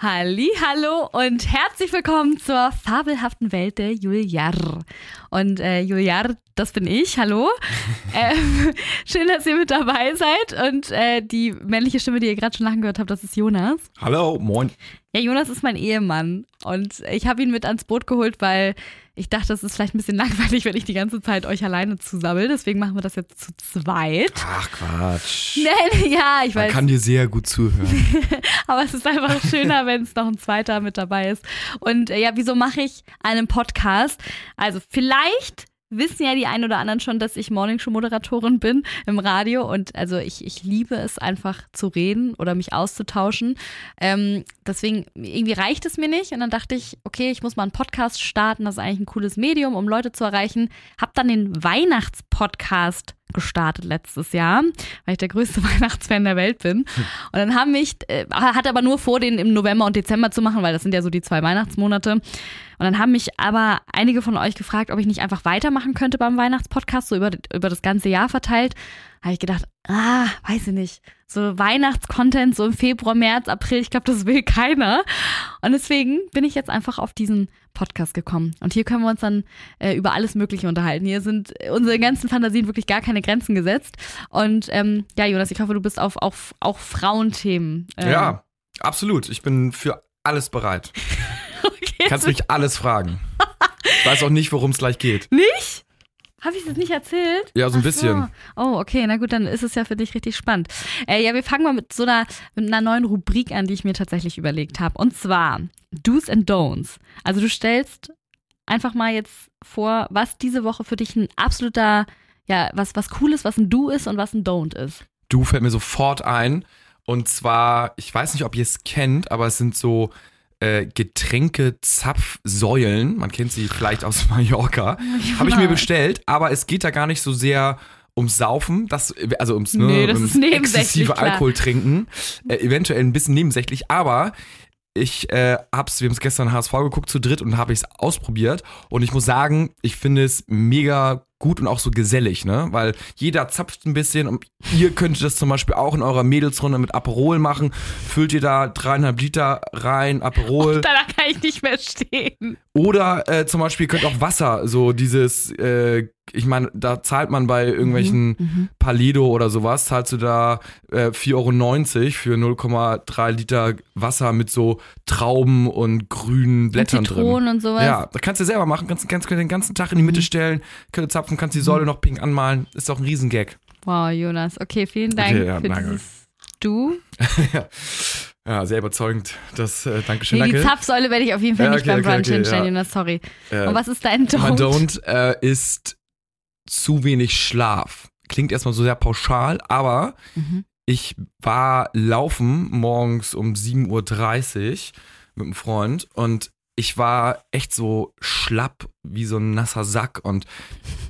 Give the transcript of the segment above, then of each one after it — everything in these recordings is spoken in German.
Halli, hallo und herzlich willkommen zur fabelhaften Welt der Juliar. Und äh, Juliar, das bin ich, hallo. ähm, schön, dass ihr mit dabei seid. Und äh, die männliche Stimme, die ihr gerade schon lachen gehört habt, das ist Jonas. Hallo, moin. Ja, Jonas ist mein Ehemann. Und ich habe ihn mit ans Boot geholt, weil ich dachte, es ist vielleicht ein bisschen langweilig, wenn ich die ganze Zeit euch alleine zusammel. Deswegen machen wir das jetzt zu zweit. Ach Quatsch. Nee, ja, ich Man weiß. kann dir sehr gut zuhören. Aber es ist einfach schöner, wenn es noch ein zweiter mit dabei ist. Und äh, ja, wieso mache ich einen Podcast? Also vielleicht wissen ja die einen oder anderen schon, dass ich Morningshow-Moderatorin bin im Radio und also ich, ich liebe es einfach zu reden oder mich auszutauschen. Ähm, deswegen, irgendwie reicht es mir nicht und dann dachte ich, okay, ich muss mal einen Podcast starten, das ist eigentlich ein cooles Medium, um Leute zu erreichen. Hab dann den Weihnachtspodcast gestartet letztes Jahr, weil ich der größte Weihnachtsfan der Welt bin. Und dann haben mich, äh, hatte aber nur vor, den im November und Dezember zu machen, weil das sind ja so die zwei Weihnachtsmonate. Und dann haben mich aber einige von euch gefragt, ob ich nicht einfach weitermachen könnte beim Weihnachtspodcast, so über, über das ganze Jahr verteilt. Habe ich gedacht, ah, weiß ich nicht. So Weihnachtscontent, so im Februar, März, April, ich glaube, das will keiner. Und deswegen bin ich jetzt einfach auf diesen Podcast gekommen. Und hier können wir uns dann äh, über alles Mögliche unterhalten. Hier sind unsere ganzen Fantasien wirklich gar keine Grenzen gesetzt. Und ähm, ja, Jonas, ich hoffe, du bist auf, auf auch Frauenthemen. Ähm, Ja, absolut. Ich bin für alles bereit. okay. Kannst mich alles fragen. Ich weiß auch nicht, worum es gleich geht. Nicht? Habe ich das nicht erzählt? Ja, so ein Ach bisschen. Oh, okay, na gut, dann ist es ja für dich richtig spannend. Äh, ja, wir fangen mal mit so einer, mit einer neuen Rubrik an, die ich mir tatsächlich überlegt habe. Und zwar Do's and Don'ts. Also du stellst einfach mal jetzt vor, was diese Woche für dich ein absoluter, ja, was, was cool ist, was ein Do ist und was ein Don't ist. Du fällt mir sofort ein. Und zwar, ich weiß nicht, ob ihr es kennt, aber es sind so äh, Getränke-Zapfsäulen. Man kennt sie vielleicht aus Mallorca. Habe ich mir bestellt, aber es geht da gar nicht so sehr ums Saufen, das, also ums, ne, Nee, ums exzessive. Alkohol trinken. Äh, eventuell ein bisschen nebensächlich, aber ich äh, hab's, wir haben es gestern HSV geguckt zu dritt und habe ich es ausprobiert. Und ich muss sagen, ich finde es mega gut und auch so gesellig, ne? Weil jeder zapft ein bisschen und ihr könntet das zum Beispiel auch in eurer Mädelsrunde mit Aperol machen. Füllt ihr da dreieinhalb Liter rein, Aperol. Danach kann ich nicht mehr stehen. Oder äh, zum Beispiel ihr könnt auch Wasser, so dieses, äh, ich meine, da zahlt man bei irgendwelchen Mhm, Palido oder sowas, zahlst du da äh, 4,90 Euro für 0,3 Liter Wasser mit so Trauben und grünen Blättern drin. Zitronen und sowas. Ja, das kannst du selber machen, kannst, kannst, kannst den ganzen Tag in die Mitte stellen, kannst zapfen, kannst die Säule noch pink anmalen, ist doch ein Riesengag. Wow, Jonas. Okay, vielen Dank Okay, ja, für danke. dieses Du. Ja, sehr überzeugend. Das, äh, Dankeschön, Nee, die danke. Zapfsäule werde ich auf jeden Fall Ja, nicht okay, beim okay, Brunch okay, hinstellen, ja. Jonas, sorry. Äh, Und was ist dein Don't? Mein Don't äh, ist zu wenig Schlaf. Klingt erstmal so sehr pauschal, aber Mhm. ich war laufen morgens um 7.30 Uhr mit einem Freund und ich war echt so schlapp wie so ein nasser Sack und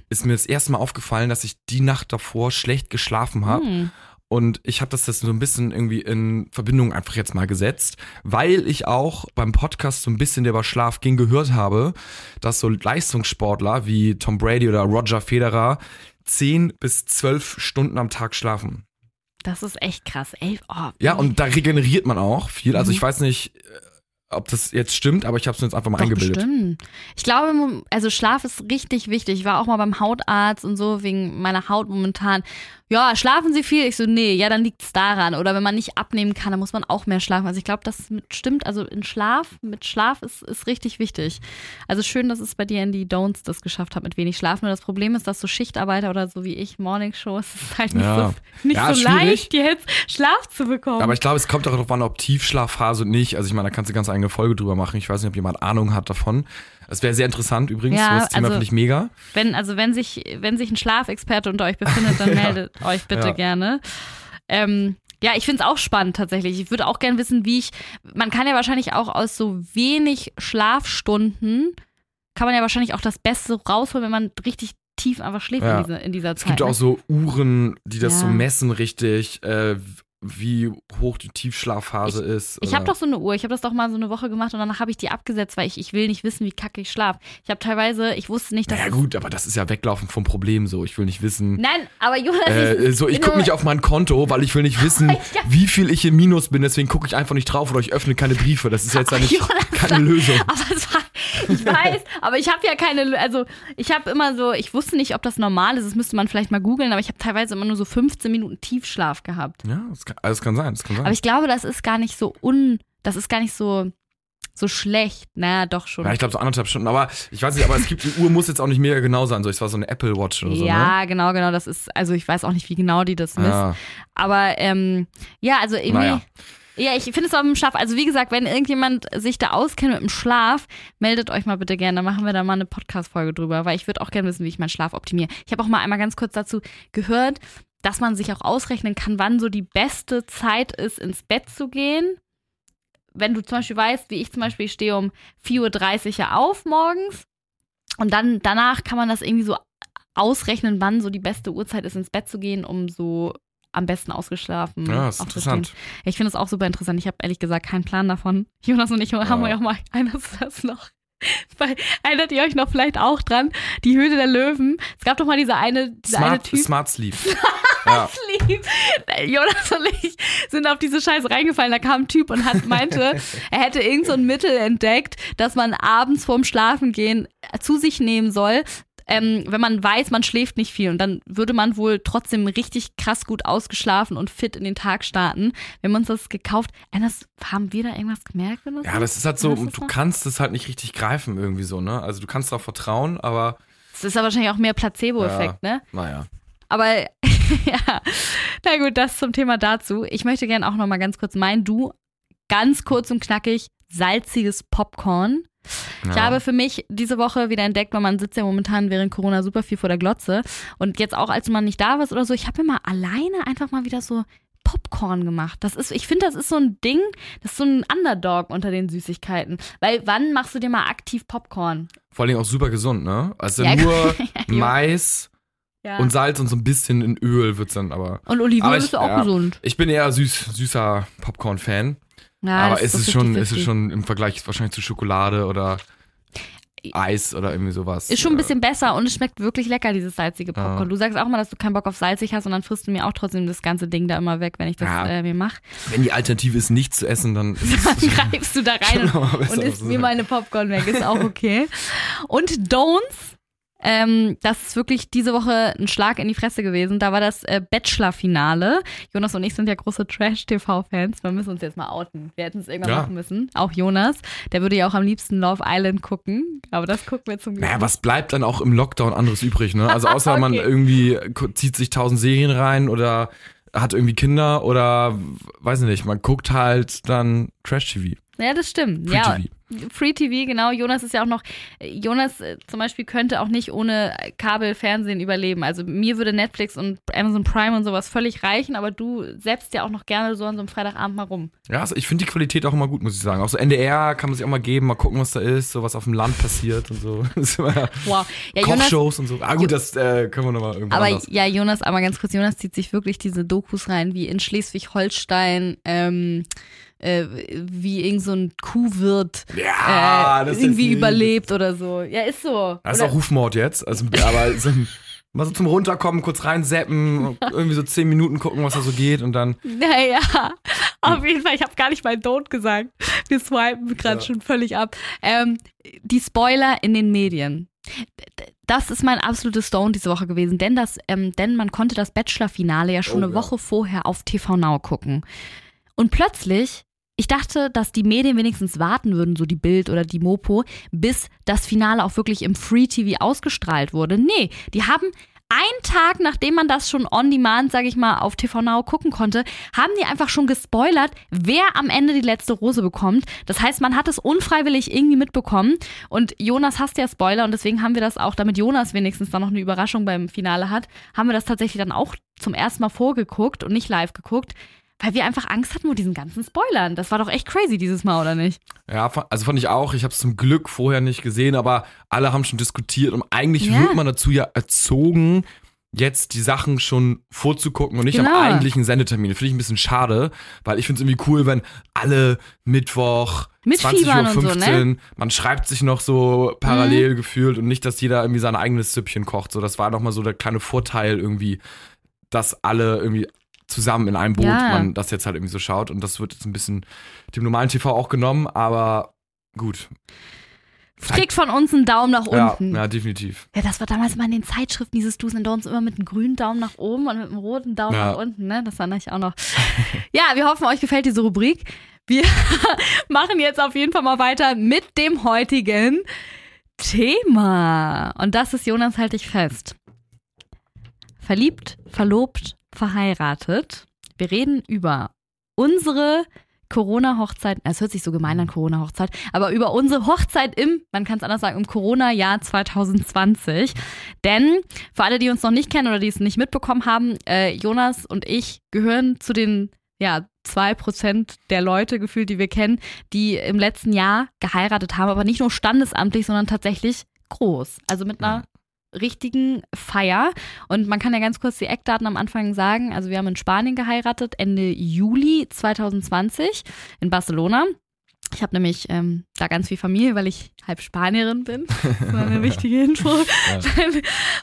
ist mir das erste Mal aufgefallen, dass ich die Nacht davor schlecht geschlafen habe. Hm. Und ich habe das jetzt so ein bisschen irgendwie in Verbindung einfach jetzt mal gesetzt, weil ich auch beim Podcast so ein bisschen, der über Schlaf ging, gehört habe, dass so Leistungssportler wie Tom Brady oder Roger Federer 10 bis 12 Stunden am Tag schlafen. Das ist echt krass. Ey, oh, Ja, und da regeneriert man auch viel. Also Mhm. ich weiß nicht, äh, ob das jetzt stimmt, aber ich habe es mir jetzt einfach mal Doch, eingebildet. bestimmt. Ich glaube, also Schlaf ist richtig wichtig. Ich war auch mal beim Hautarzt und so wegen meiner Haut momentan. Ja, schlafen Sie viel? Ich so, nee, ja, dann liegt's daran. Oder wenn man nicht abnehmen kann, dann muss man auch mehr schlafen. Also ich glaube, das stimmt. Also in Schlaf, mit Schlaf ist, ist richtig wichtig. Also schön, dass es bei dir in die Don'ts das geschafft hat mit wenig Schlaf. Nur das Problem ist, dass so Schichtarbeiter oder so wie ich, Morningshow, es ist halt nicht Ja. so, nicht Ja, so leicht, jetzt Schlaf zu bekommen. Aber ich glaube, es kommt auch darauf an, ob Tiefschlafphase und nicht. Also ich meine, da kannst du ganz eigene Folge drüber machen. Ich weiß nicht, ob jemand Ahnung hat davon. Das wäre sehr interessant übrigens. Ja, das Thema also- finde ich mega. Wenn, also wenn sich, wenn sich ein Schlafexperte unter euch befindet, dann Ja. meldet euch bitte Ja. gerne. Ähm, ja, ich finde es auch spannend tatsächlich. Ich würde auch gerne wissen, wie ich. Man kann ja wahrscheinlich auch aus so wenig Schlafstunden kann man ja wahrscheinlich auch das Beste rausholen, wenn man richtig tief einfach schläft Ja. in, dieser, in dieser Es Zeit. gibt auch ne? so Uhren, die das so Ja. messen richtig, äh, wie hoch die Tiefschlafphase ist. Ich habe doch so eine Uhr. Ich habe das doch mal so eine Woche gemacht und danach habe ich die abgesetzt, weil ich, ich will nicht wissen, wie kacke ich schlafe. Ich habe teilweise, ich wusste nicht, dass. Ja, naja, gut, aber das ist ja weglaufen vom Problem so. Ich will nicht wissen. Nein, aber Jonas. Äh, so, ich gucke nicht auf mein Konto, weil ich will nicht wissen, ja. wie viel ich im Minus bin. Deswegen gucke ich einfach nicht drauf oder ich öffne keine Briefe. Das ist jetzt ja nicht keine Lösung. Aber es war, ich weiß, aber ich habe ja keine. Also, ich habe immer so, ich wusste nicht, ob das normal ist. Das müsste man vielleicht mal googeln, aber ich habe teilweise immer nur so 15 Minuten Tiefschlaf gehabt. Ja, das kann, das kann sein. Das kann sein. Aber ich glaube, das ist gar nicht so un. Das ist gar nicht so so schlecht. Naja, doch schon. Ja, ich glaube so anderthalb Stunden. Aber ich weiß nicht, aber es gibt, die Uhr muss jetzt auch nicht mega genau sein. So, es war so eine Apple Watch oder so. Ja, ne? genau, genau. Das ist, also ich weiß auch nicht, wie genau die das misst. Ja. Aber ähm, ja, also irgendwie. Naja. Ja, ich finde es auch im Schlaf. Also wie gesagt, wenn irgendjemand sich da auskennt mit dem Schlaf, meldet euch mal bitte gerne. Dann machen wir da mal eine Podcast-Folge drüber, weil ich würde auch gerne wissen, wie ich meinen Schlaf optimiere. Ich habe auch mal einmal ganz kurz dazu gehört, dass man sich auch ausrechnen kann, wann so die beste Zeit ist, ins Bett zu gehen. Wenn du zum Beispiel weißt, wie ich zum Beispiel, ich stehe um 4.30 Uhr auf morgens und dann danach kann man das irgendwie so ausrechnen, wann so die beste Uhrzeit ist, ins Bett zu gehen, um so am besten ausgeschlafen. Ja, ist interessant. Ich finde es auch super interessant. Ich habe ehrlich gesagt keinen Plan davon. Jonas und ich haben ja auch mal eines das noch. Weil, erinnert ihr euch noch vielleicht auch dran? Die Höhle der Löwen. Es gab doch mal diese eine, diese Smart, eine Typ. Smart Sleep. ja. Jonas und ich sind auf diese Scheiße reingefallen. Da kam ein Typ und hat, meinte, er hätte irgend so ein Mittel entdeckt, dass man abends vorm Schlafengehen zu sich nehmen soll, ähm, wenn man weiß, man schläft nicht viel und dann würde man wohl trotzdem richtig krass gut ausgeschlafen und fit in den Tag starten. Wenn man uns das gekauft, Anders, haben wir da irgendwas gemerkt? So? Ja, das ist halt so, du kannst es halt nicht richtig greifen irgendwie so, ne? Also du kannst darauf vertrauen, aber. Das ist ja wahrscheinlich auch mehr Placebo-Effekt, ja, ne? Naja. Aber ja, na gut, das zum Thema dazu. Ich möchte gerne auch noch mal ganz kurz mein Du, ganz kurz und knackig, salziges Popcorn. Ja. Ich habe für mich diese Woche wieder entdeckt, weil man sitzt ja momentan während Corona super viel vor der Glotze. Und jetzt auch, als man nicht da war oder so, ich habe mal alleine einfach mal wieder so Popcorn gemacht. Das ist, ich finde, das ist so ein Ding, das ist so ein Underdog unter den Süßigkeiten. Weil wann machst du dir mal aktiv Popcorn? Vor allem auch super gesund, ne? Also ja, nur Mais. Ja. Und Salz und so ein bisschen in Öl wird es dann aber. Und Olivenöl ist auch ja, gesund. Ich bin eher süß, süßer Popcorn-Fan. Ja, aber ist es, schon, ist es schon im Vergleich wahrscheinlich zu Schokolade oder Eis oder irgendwie sowas. Ist schon ein bisschen besser und es schmeckt wirklich lecker, dieses salzige Popcorn. Ja. Du sagst auch mal, dass du keinen Bock auf salzig hast und dann frisst du mir auch trotzdem das ganze Ding da immer weg, wenn ich das ja. äh, mir mache. Wenn die Alternative ist, nichts zu essen, dann, dann greifst du da rein und, und isst mir meine Popcorn weg. Ist auch okay. Und Don'ts ähm, das ist wirklich diese Woche ein Schlag in die Fresse gewesen. Da war das äh, Bachelor-Finale. Jonas und ich sind ja große Trash-TV-Fans. Wir müssen uns jetzt mal outen. Wir hätten es irgendwann ja. machen müssen. Auch Jonas. Der würde ja auch am liebsten Love Island gucken. Aber das gucken wir zum Glück. Naja, was bleibt dann auch im Lockdown anderes übrig, ne? Also außer okay. man irgendwie zieht sich tausend Serien rein oder hat irgendwie Kinder oder weiß nicht, man guckt halt dann Trash-TV. Ja, das stimmt. Free ja. TV. Free TV, genau. Jonas ist ja auch noch, Jonas äh, zum Beispiel könnte auch nicht ohne Kabelfernsehen überleben. Also mir würde Netflix und Amazon Prime und sowas völlig reichen, aber du setzt ja auch noch gerne so an so einem Freitagabend mal rum. Ja, also ich finde die Qualität auch immer gut, muss ich sagen. Auch so NDR kann man sich auch mal geben, mal gucken, was da ist, so was auf dem Land passiert und so. wow. Ja, Kochshows und so. Ah gut, das äh, können wir nochmal irgendwann Aber anders. ja, Jonas, aber ganz kurz, Jonas zieht sich wirklich diese Dokus rein, wie in Schleswig-Holstein, ähm, äh, wie irgend so ein Kuhwirt ja, äh, irgendwie überlebt oder so. Ja, ist so. Das oder? ist auch Rufmord jetzt. Also, aber so mal so zum Runterkommen, kurz reinseppen, irgendwie so zehn Minuten gucken, was da so geht und dann. Naja, auf jeden Fall, ich habe gar nicht mein Tod gesagt. Wir swipen gerade ja. schon völlig ab. Ähm, die Spoiler in den Medien. Das ist mein absolutes Stone diese Woche gewesen, denn, das, ähm, denn man konnte das Bachelor-Finale ja schon oh, eine ja. Woche vorher auf TV Now gucken. Und plötzlich ich dachte, dass die Medien wenigstens warten würden, so die Bild oder die Mopo, bis das Finale auch wirklich im Free TV ausgestrahlt wurde. Nee, die haben einen Tag, nachdem man das schon on demand, sag ich mal, auf TV Now gucken konnte, haben die einfach schon gespoilert, wer am Ende die letzte Rose bekommt. Das heißt, man hat es unfreiwillig irgendwie mitbekommen. Und Jonas hasst ja Spoiler und deswegen haben wir das auch, damit Jonas wenigstens dann noch eine Überraschung beim Finale hat, haben wir das tatsächlich dann auch zum ersten Mal vorgeguckt und nicht live geguckt weil wir einfach Angst hatten vor diesen ganzen Spoilern. Das war doch echt crazy dieses Mal, oder nicht? Ja, also fand ich auch. Ich habe es zum Glück vorher nicht gesehen, aber alle haben schon diskutiert und eigentlich ja. wird man dazu ja erzogen, jetzt die Sachen schon vorzugucken und nicht Genau. am eigentlichen Sendetermin. Finde ich ein bisschen schade, weil ich finde es irgendwie cool, wenn alle Mittwoch Mitfiebern 20.15 und Uhr, so, ne? man schreibt sich noch so parallel gefühlt und nicht, dass jeder irgendwie sein eigenes Süppchen kocht. So, das war nochmal so der kleine Vorteil irgendwie, dass alle irgendwie zusammen in einem Boot Ja. man das jetzt halt irgendwie so schaut und das wird jetzt ein bisschen dem normalen TV auch genommen, aber gut. Kriegt von uns einen Daumen nach Ja, unten. ja, definitiv. Ja, das war damals mal in den Zeitschriften, dieses Do's and Don'ts, immer mit einem grünen Daumen nach oben und mit einem roten Daumen Ja. nach unten, ne? Das war ich auch noch. ja, wir hoffen, euch gefällt diese Rubrik. Wir machen jetzt auf jeden Fall mal weiter mit dem heutigen Thema. Und das ist Jonas, halt dich fest. Verliebt, verlobt, verheiratet. Wir reden über unsere Corona-Hochzeit, es hört sich so gemein an Corona-Hochzeit, aber über unsere Hochzeit im, man kann es anders sagen, im Corona-Jahr 2020. Denn für alle, die uns noch nicht kennen oder die es nicht mitbekommen haben, äh, Jonas und ich gehören zu den, ja, zwei Prozent der Leute gefühlt, die wir kennen, die im letzten Jahr geheiratet haben, aber nicht nur standesamtlich, sondern tatsächlich groß. Also mit einer richtigen Feier. Und man kann ja ganz kurz die Eckdaten am Anfang sagen. Also wir haben in Spanien geheiratet, Ende Juli 2020 in Barcelona. Ich habe nämlich ähm, da ganz viel Familie, weil ich halb Spanierin bin. Das war eine wichtige Info.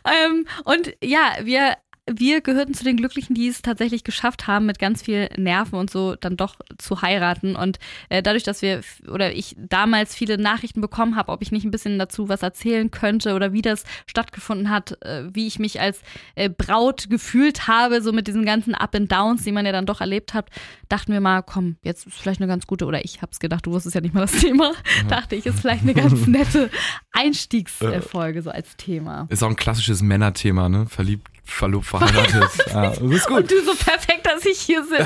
ähm, und ja, wir, wir gehörten zu den Glücklichen, die es tatsächlich geschafft haben, mit ganz viel Nerven und so dann doch zu heiraten. Und äh, dadurch, dass wir oder ich damals viele Nachrichten bekommen habe, ob ich nicht ein bisschen dazu was erzählen könnte oder wie das stattgefunden hat, äh, wie ich mich als äh, Braut gefühlt habe, so mit diesen ganzen Up and Downs, die man ja dann doch erlebt hat, dachten wir mal, komm, jetzt ist vielleicht eine ganz gute, oder ich hab's gedacht, du wusstest ja nicht mal das Thema, dachte ich, ist vielleicht eine ganz nette Einstiegsfolge so als Thema. Ist auch ein klassisches Männerthema, ne? Verliebt, verlobt, verheiratet. ja, das ist gut. Und du so perfekt, dass ich hier sitze.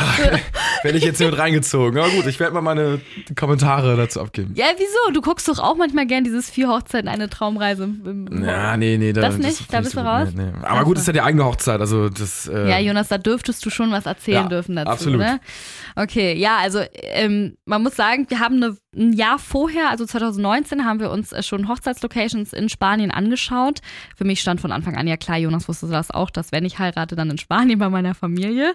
Werde ich jetzt hier mit reingezogen. Aber gut, ich werde mal meine Kommentare dazu abgeben. Ja, wieso? Du guckst doch auch manchmal gern dieses Vier Hochzeiten, eine Traumreise. Im, Ja, nee, nee. Da, Das nicht? ist Da nicht bist du gut. raus? Nee, nee. Aber gut, ist ja die eigene Hochzeit. Also das. Äh, Ja, Jonas, da dürftest du schon was erzählen Ja, dürfen dazu, absolut. ne? Okay, ja, also ähm, man muss sagen, wir haben eine, ein Jahr vorher, also 2019, haben wir uns äh, schon Hochzeitslocations in Spanien angeschaut. Für mich stand von Anfang an ja klar, Jonas wusste das auch, dass wenn ich heirate, dann in Spanien bei meiner Familie.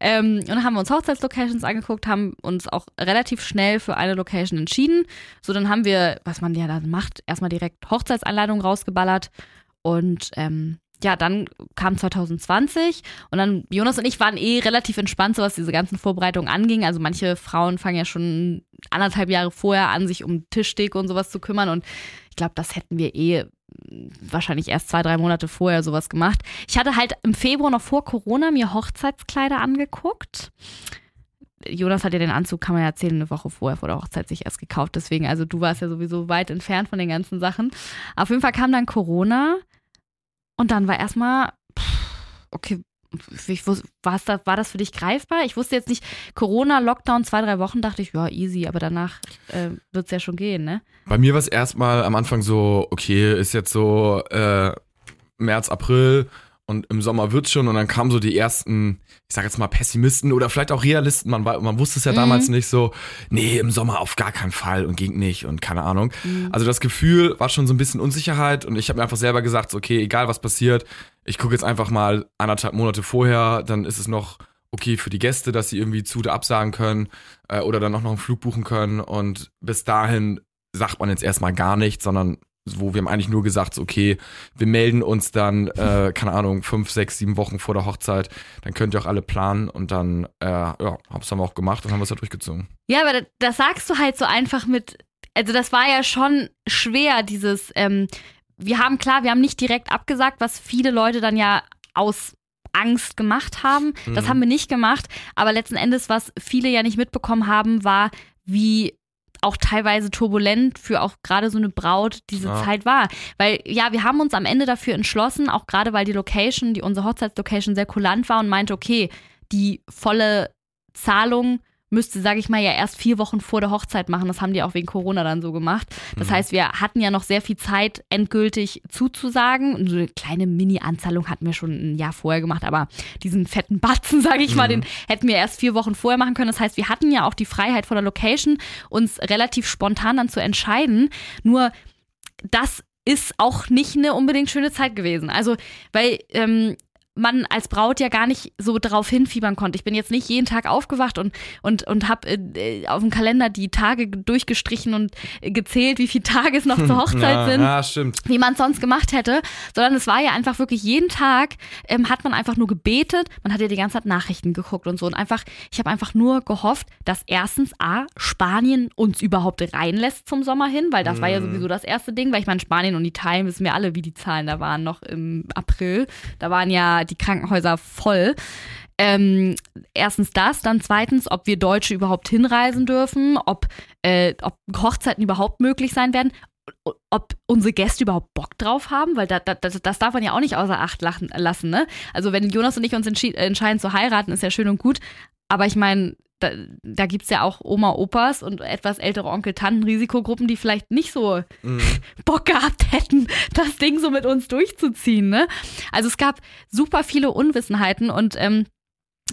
Ähm, und dann haben wir uns Hochzeitslocations angeguckt, haben uns auch relativ schnell für eine Location entschieden. So, dann haben wir, was man ja dann macht, erstmal direkt Hochzeitsanleitung rausgeballert und ähm, ja, dann kam 2020 und dann Jonas und ich waren eh relativ entspannt, so was diese ganzen Vorbereitungen anging. Also manche Frauen fangen ja schon anderthalb Jahre vorher an, sich um Tischdeko und sowas zu kümmern und ich glaube, das hätten wir eh wahrscheinlich erst zwei, drei Monate vorher sowas gemacht. Ich hatte halt im Februar noch vor Corona mir Hochzeitskleider angeguckt. Jonas hat ja den Anzug, kann man ja erzählen, eine Woche vorher vor der Hochzeit sich erst gekauft. Deswegen, also du warst ja sowieso weit entfernt von den ganzen Sachen. Auf jeden Fall kam dann Corona und dann war erstmal, okay, ich wus- war's da, war das für dich greifbar? Ich wusste jetzt nicht, Corona, Lockdown, zwei, drei Wochen, dachte ich, ja, easy, aber danach äh, wird es ja schon gehen, ne? Bei mir war es erstmal am Anfang so, okay, ist jetzt so äh, März, April und im Sommer wird's schon und dann kamen so die ersten, ich sag jetzt mal Pessimisten oder vielleicht auch Realisten, man, war, man wusste es ja Mhm. damals nicht so, nee, im Sommer auf gar keinen Fall und ging nicht und keine Ahnung. Mhm. Also das Gefühl war schon so ein bisschen Unsicherheit und ich habe mir einfach selber gesagt, so, okay, egal was passiert, ich gucke jetzt einfach mal anderthalb Monate vorher, dann ist es noch okay für die Gäste, dass sie irgendwie zu oder absagen können äh, oder dann auch noch einen Flug buchen können und bis dahin sagt man jetzt erstmal gar nichts, sondern wo wir haben eigentlich nur gesagt, okay, wir melden uns dann, äh, keine Ahnung, fünf, sechs, sieben Wochen vor der Hochzeit, dann könnt ihr auch alle planen und dann, äh, ja, hab's haben wir auch gemacht und haben es halt durchgezogen. Ja, aber das, das sagst du halt so einfach mit, also das war ja schon schwer, dieses, ähm, wir haben klar, wir haben nicht direkt abgesagt, was viele Leute dann ja aus Angst gemacht haben. Das Mhm. haben wir nicht gemacht, aber letzten Endes, was viele ja nicht mitbekommen haben, war, wie auch teilweise turbulent für auch gerade so eine Braut diese Ja. Zeit war. Weil ja, wir haben uns am Ende dafür entschlossen, auch gerade weil die Location, die unsere Hochzeitslocation sehr kulant war und meinte, okay, die volle Zahlung müsste, sage ich mal, ja erst vier Wochen vor der Hochzeit machen. Das haben die auch wegen Corona dann so gemacht. Das Mhm. heißt, wir hatten ja noch sehr viel Zeit, endgültig zuzusagen. Und so eine kleine Mini-Anzahlung hatten wir schon ein Jahr vorher gemacht, aber diesen fetten Batzen, sage ich mal, Mhm. den hätten wir erst vier Wochen vorher machen können. Das heißt, wir hatten ja auch die Freiheit von der Location, uns relativ spontan dann zu entscheiden. Nur das ist auch nicht eine unbedingt schöne Zeit gewesen. Also, weil ähm, man als Braut ja gar nicht so drauf hinfiebern konnte. Ich bin jetzt nicht jeden Tag aufgewacht und, und, und habe äh, auf dem Kalender die Tage durchgestrichen und gezählt, wie viele Tage es noch zur Hochzeit ja, sind. Ja, stimmt. Wie man es sonst gemacht hätte, sondern es war ja einfach wirklich jeden Tag ähm, hat man einfach nur gebetet, man hat ja die ganze Zeit Nachrichten geguckt und so und einfach, ich habe einfach nur gehofft, dass erstens A, Spanien uns überhaupt reinlässt zum Sommer hin, weil das mm. war ja sowieso das erste Ding, weil ich meine, Spanien und Italien wissen wir alle, wie die Zahlen da waren noch im April. Da waren ja die Krankenhäuser voll. Ähm, erstens das, dann zweitens, ob wir Deutsche überhaupt hinreisen dürfen, ob, äh, ob Hochzeiten überhaupt möglich sein werden, ob unsere Gäste überhaupt Bock drauf haben, weil da, da, das, darf man ja auch nicht außer Acht lassen. Ne? Also wenn Jonas und ich uns entscheiden zu heiraten, ist ja schön und gut, aber ich meine, da, da gibt es ja auch Oma, Opas und etwas ältere Onkel, Tanten, Risikogruppen, die vielleicht nicht so mhm. Bock gehabt hätten, das Ding so mit uns durchzuziehen. Ne? Also es gab super viele Unwissenheiten und ähm,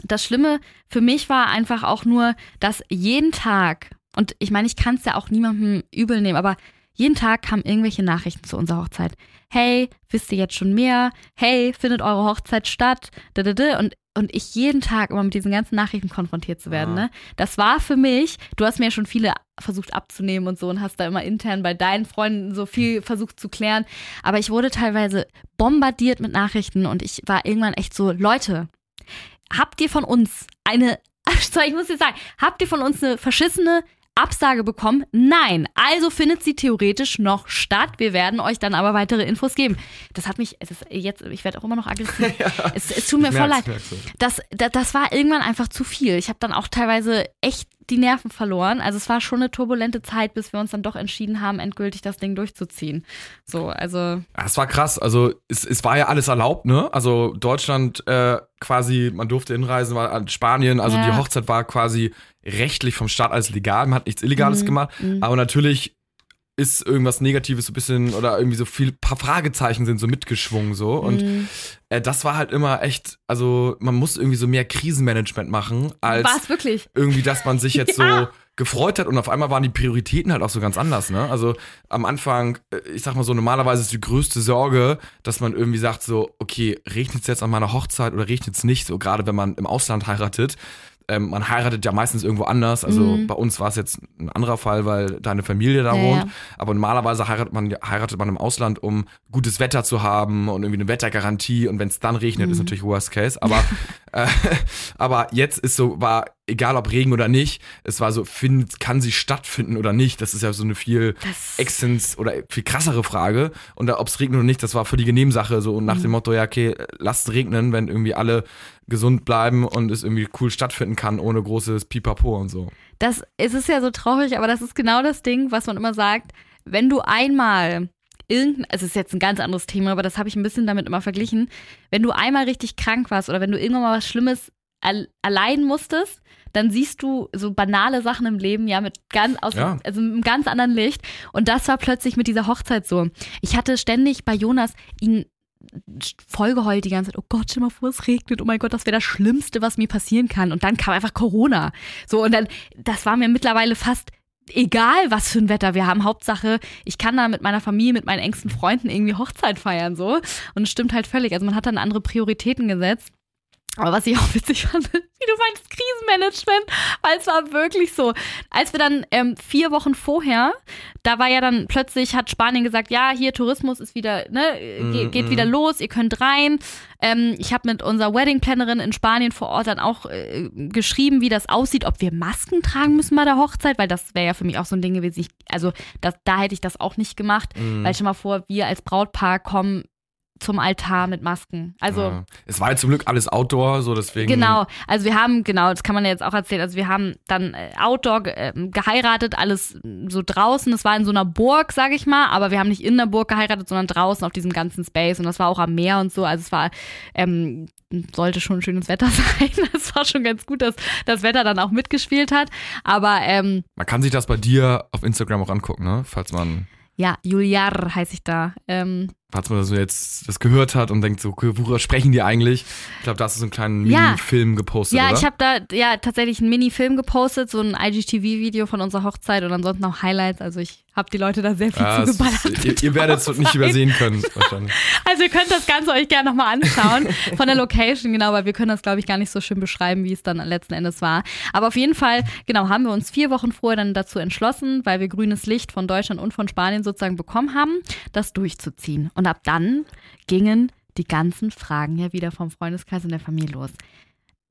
das Schlimme für mich war einfach auch nur, dass jeden Tag, und ich meine, ich kann es ja auch niemandem übel nehmen, aber jeden Tag kamen irgendwelche Nachrichten zu unserer Hochzeit. Hey, wisst ihr jetzt schon mehr? Hey, findet eure Hochzeit statt? Und und ich jeden Tag immer mit diesen ganzen Nachrichten konfrontiert zu werden. Ja. Ne? Das war für mich, du hast mir ja schon viele versucht abzunehmen und so und hast da immer intern bei deinen Freunden so viel versucht zu klären. Aber ich wurde teilweise bombardiert mit Nachrichten und ich war irgendwann echt so, Leute, habt ihr von uns eine, ich muss jetzt sagen, habt ihr von uns eine verschissene Absage bekommen? Nein. Also findet sie theoretisch noch statt. Wir werden euch dann aber weitere Infos geben. Das hat mich, es ist jetzt, ich werde auch immer noch aggressiv. ja, es, es, tut mir voll leid. Das, das, das war irgendwann einfach zu viel. Ich habe dann auch teilweise echt die Nerven verloren. Also es war schon eine turbulente Zeit, bis wir uns dann doch entschieden haben, endgültig das Ding durchzuziehen. So, also. Ja, es war krass. Also es, es war ja alles erlaubt, ne? Also Deutschland äh, quasi, man durfte hinreisen, war an Spanien, also ja. die Hochzeit war quasi rechtlich vom Staat alles legal, man hat nichts Illegales mhm. gemacht. Mhm. Aber natürlich ist irgendwas Negatives so ein bisschen oder irgendwie so viel paar Fragezeichen sind so mitgeschwungen so. Und mm. äh, das war halt immer echt also man muss irgendwie so mehr Krisenmanagement machen als war es wirklich? irgendwie dass man sich jetzt ja. so gefreut hat. Und auf einmal waren die Prioritäten halt auch so ganz anders ne? Also am Anfang äh, ich sag mal so normalerweise ist die größte Sorge dass man irgendwie sagt so okay regnet es jetzt an meiner Hochzeit oder regnet es nicht? So gerade wenn man im Ausland heiratet ähm, man heiratet ja meistens irgendwo anders. Also mhm. bei uns war es jetzt ein anderer Fall, weil deine Familie da ja, wohnt. Ja. Aber normalerweise heiratet man, heiratet man im Ausland, um gutes Wetter zu haben und irgendwie eine Wettergarantie. Und wenn es dann regnet, mhm. ist natürlich Worst Case. Aber, äh, aber jetzt ist so, war egal ob Regen oder nicht, es war so, find, kann sie stattfinden oder nicht? Das ist ja so eine viel Exzens oder viel krassere Frage. Und ob es regnet oder nicht, das war für die Nebensache so und nach mhm. dem Motto, ja, okay, lasst regnen, wenn irgendwie alle gesund bleiben und es irgendwie cool stattfinden kann, ohne großes Pipapo und so. Das, es ist ja so traurig, aber das ist genau das Ding, was man immer sagt, wenn du einmal irgendein, also es ist jetzt ein ganz anderes Thema, aber das habe ich ein bisschen damit immer verglichen, wenn du einmal richtig krank warst oder wenn du irgendwann mal was Schlimmes erleiden musstest, dann siehst du so banale Sachen im Leben ja mit ganz aus, ja. also mit einem ganz anderen Licht. Und das war plötzlich mit dieser Hochzeit so. Ich hatte ständig bei Jonas ihn vollgeheult die ganze Zeit. Oh Gott, stell mal vor, es regnet. Oh mein Gott, das wäre das Schlimmste, was mir passieren kann. Und dann kam einfach Corona. So, und dann, das war mir mittlerweile fast egal, was für ein Wetter wir haben. Hauptsache, ich kann da mit meiner Familie, mit meinen engsten Freunden irgendwie Hochzeit feiern, so. Und es stimmt halt völlig. Also man hat dann andere Prioritäten gesetzt. Aber was ich auch witzig fand, wie du meinst, Krisenmanagement, weil es war wirklich so. Als wir dann ähm, vier Wochen vorher, da war ja dann plötzlich, hat Spanien gesagt, ja, hier Tourismus ist wieder, ne, ge geht mm, wieder los, ihr könnt rein. Ähm, ich habe mit unserer Wedding-Plannerin in Spanien vor Ort dann auch äh, geschrieben, wie das aussieht, ob wir Masken tragen müssen bei der Hochzeit, weil das wäre ja für mich auch so ein Ding gewesen. Ich, also das, da hätte ich das auch nicht gemacht, mm. weil stell mal vor, wir als Brautpaar kommen zum Altar mit Masken. Also ja. es war ja zum Glück alles Outdoor, so deswegen. Genau, also wir haben genau, das kann man jetzt auch erzählen. Also wir haben dann äh, Outdoor äh, geheiratet, alles so draußen. Es war in so einer Burg, sage ich mal, aber wir haben nicht in der Burg geheiratet, sondern draußen auf diesem ganzen Space und das war auch am Meer und so. Also es war ähm, sollte schon schönes Wetter sein. Es war schon ganz gut, dass das Wetter dann auch mitgespielt hat. Aber ähm, man kann sich das bei dir auf Instagram auch angucken, ne? Falls man ja, Juliar heiße ich da. Ähm, falls man das so jetzt das gehört hat und denkt so, okay, worüber sprechen die eigentlich? Ich glaube, da hast du so einen kleinen Ja. Mini-Film gepostet, Ja, oder? ich habe da ja tatsächlich einen Mini-Film gepostet, so ein IGTV-Video von unserer Hochzeit und ansonsten auch Highlights. Also ich habe die Leute da sehr viel Ja, zugeballert. ist, ihr, ihr werdet es nicht übersehen können. Also ihr könnt das Ganze euch gerne nochmal anschauen. Von der Location, genau, weil wir können das, glaube ich, gar nicht so schön beschreiben, wie es dann letzten Endes war. Aber auf jeden Fall, genau, haben wir uns vier Wochen vorher dann dazu entschlossen, weil wir grünes Licht von Deutschland und von Spanien sozusagen bekommen haben, das durchzuziehen. Und ab dann gingen die ganzen Fragen ja wieder vom Freundeskreis und der Familie los.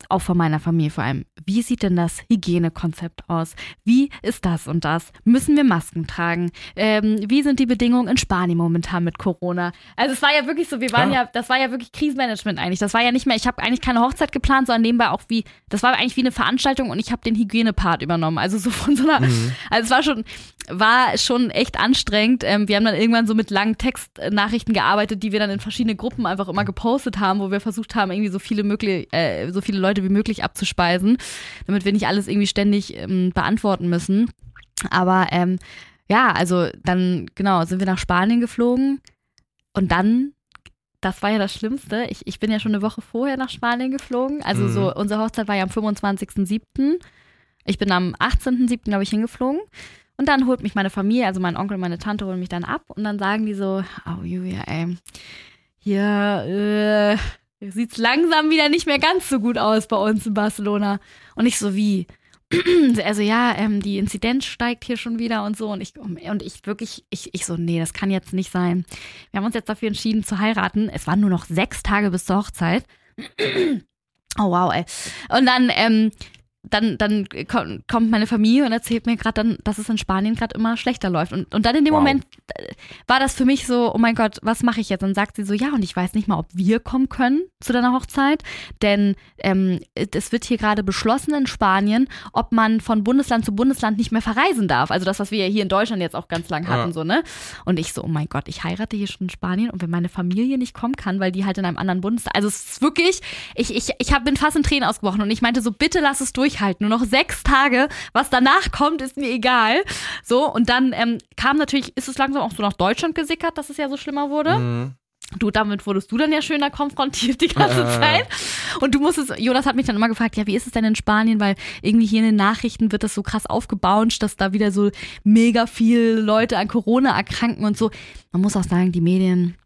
Auch von meiner Familie vor allem. Wie sieht denn das Hygienekonzept aus? Wie ist das und das? Müssen wir Masken tragen? Ähm, wie sind die Bedingungen in Spanien momentan mit Corona? Also es war ja wirklich so, wir waren Klar. ja, das war ja wirklich Krisenmanagement eigentlich. Das war ja nicht mehr, ich habe eigentlich keine Hochzeit geplant, sondern nebenbei auch wie, das war eigentlich wie eine Veranstaltung und ich habe den Hygienepart übernommen. Also so von so einer, also es war schon, war schon echt anstrengend. Ähm, wir haben dann irgendwann so mit langen Textnachrichten gearbeitet, die wir dann in verschiedene Gruppen einfach immer gepostet haben, wo wir versucht haben, irgendwie so viele möglich, äh, so viele Leute wie möglich abzuspeisen, damit wir nicht alles irgendwie ständig ähm, beantworten müssen. Aber ähm, ja, also dann, genau, sind wir nach Spanien geflogen und dann, das war ja das Schlimmste. Ich, ich bin ja schon eine Woche vorher nach Spanien geflogen. Also Mhm. so, unsere Hochzeit war ja am 25.07. Ich bin am 18.07. glaube ich hingeflogen. Und dann holt mich meine Familie, also mein Onkel und meine Tante holen mich dann ab und dann sagen die so, oh Julia, ey, hier äh, sieht's langsam wieder nicht mehr ganz so gut aus bei uns in Barcelona. Und ich so, wie? Also ja, ähm, die Inzidenz steigt hier schon wieder und so. Und ich, und ich wirklich, ich, ich so, nee, das kann jetzt nicht sein. Wir haben uns jetzt dafür entschieden zu heiraten. Es waren nur noch sechs Tage bis zur Hochzeit. Oh wow, ey. Und dann, ähm, dann, dann ko- kommt meine Familie und erzählt mir gerade dann, dass es in Spanien gerade immer schlechter läuft. Und, und dann in dem Wow. Moment äh, war das für mich so, oh mein Gott, was mache ich jetzt? Und sagt sie so, ja, und ich weiß nicht mal, ob wir kommen können zu deiner Hochzeit, denn ähm, es wird hier gerade beschlossen in Spanien, ob man von Bundesland zu Bundesland nicht mehr verreisen darf. Also das, was wir ja hier in Deutschland jetzt auch ganz lang hatten, Ja. so, ne? Und ich so, oh mein Gott, ich heirate hier schon in Spanien und wenn meine Familie nicht kommen kann, weil die halt in einem anderen Bundesland, also es ist wirklich, ich, ich, ich hab, bin fast in Tränen ausgebrochen und ich meinte so, bitte lass es durchhalten. Nur noch sechs Tage, was danach kommt, ist mir egal. So, und dann ähm, kam natürlich, ist es langsam auch so nach Deutschland gesickert, dass es ja so schlimmer wurde. Mhm. Du, damit wurdest du dann ja schöner konfrontiert die ganze Äh. Zeit. Und du musstest, Jonas hat mich dann immer gefragt, ja, wie ist es denn in Spanien? Weil irgendwie hier in den Nachrichten wird das so krass aufgebounced, dass da wieder so mega viele Leute an Corona erkranken und so. Man muss auch sagen, die Medien